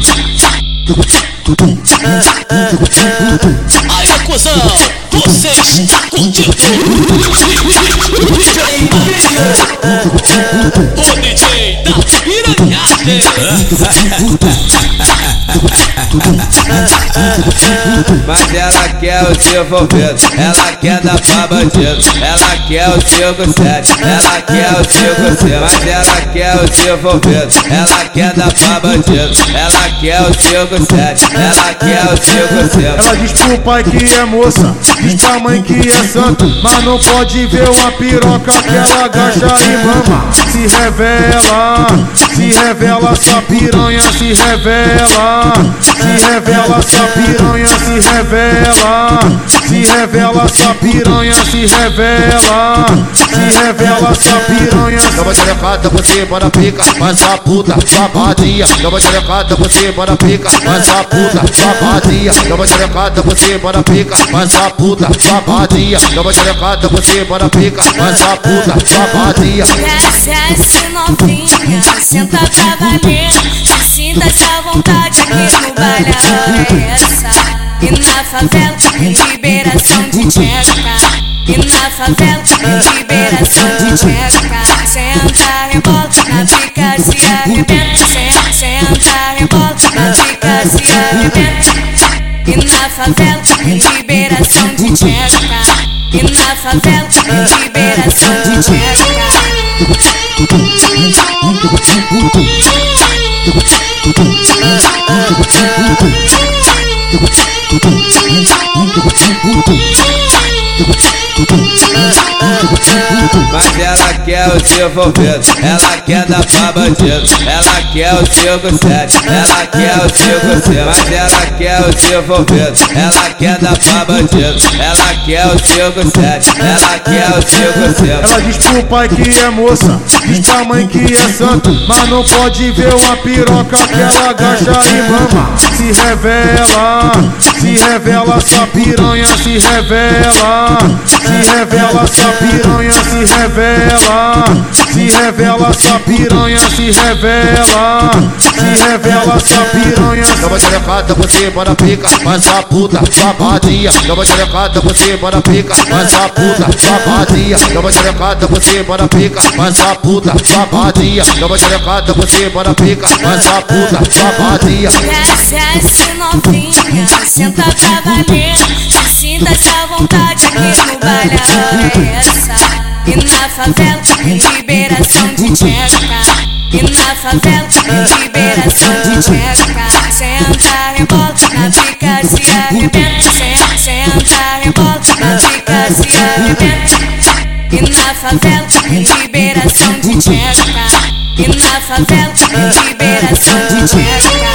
在在，给我在。Aí, cuzão, você está contigo. O DJ da piranhagem. Mas ela quer o seu envolvido, ela quer dar pra bandido, ela quer o 57, ela quer o 57, mas ela quer o seu envolvido, ela quer dar pra bandido, ela quer o 57, ela quer o 57. Ela diz pro pai que é moça, diz pra mãe que é santo, mas não pode ver uma piroca que ela agacha e mama. Se revela, se revela, sua piranha se revela, se revela, sua piranha se revela, se revela, sua piranha se revela, se revela, piranha. Dama xerecada por cima da pica, faz a puta, safadinha. Dama xerecada por cima da pica, faz a puta, safadinha. Dama xerecada por cima da pica, faz a puta, safadinha. Dama xerecada por cima da pica, faz a puta, safadinha. Desce novinha, senta pra valer Se sinta essa vontade aqui no baile é essa E na favela, liberação de tcheca E na favela, liberação de tcheca Senta, rebola, na pica se arrebenta Senta, senta, rebola, na pica se arrebenta E na favela, em liberação de tcheca E na favela, em liberação de tcheca Mas ela quer o seu envolvido, ela quer dar pra bandido, ela quer o 57, ela quer o 57, mas ela quer o seu envolvido, ela quer dar pra bandido, ela quer o 57, ela quer o 57. Ela diz pro pai que é moça, diz pra mãe que é santo, mas não pode ver uma piroca que ela agacha e mama. Se revela, se revela, sua piranha se revela, se revela, sua piranha se revela, se revela, sua piranha se revela, se revela, sua piranha. Dama xerecada por cima da pica, faz a puta, safadinha. Dama xerecada por cima da pica, faz a puta, safadinha. Dama xerecada por cima da pica, faz a puta, safadinha. Dama xerecada por cima da pica, faz a puta, safadinha. Desce novinha, senta pra valer Se sinta essa vontade aqui no baile a é essa favela, em liberação de tcheca E na favela, em liberação de tcheca Senta, rebola, na pica se arrebenta Senta, rebola, na pica se arrebenta E na favela, liberação de tcheca E na favela, liberação de tcheca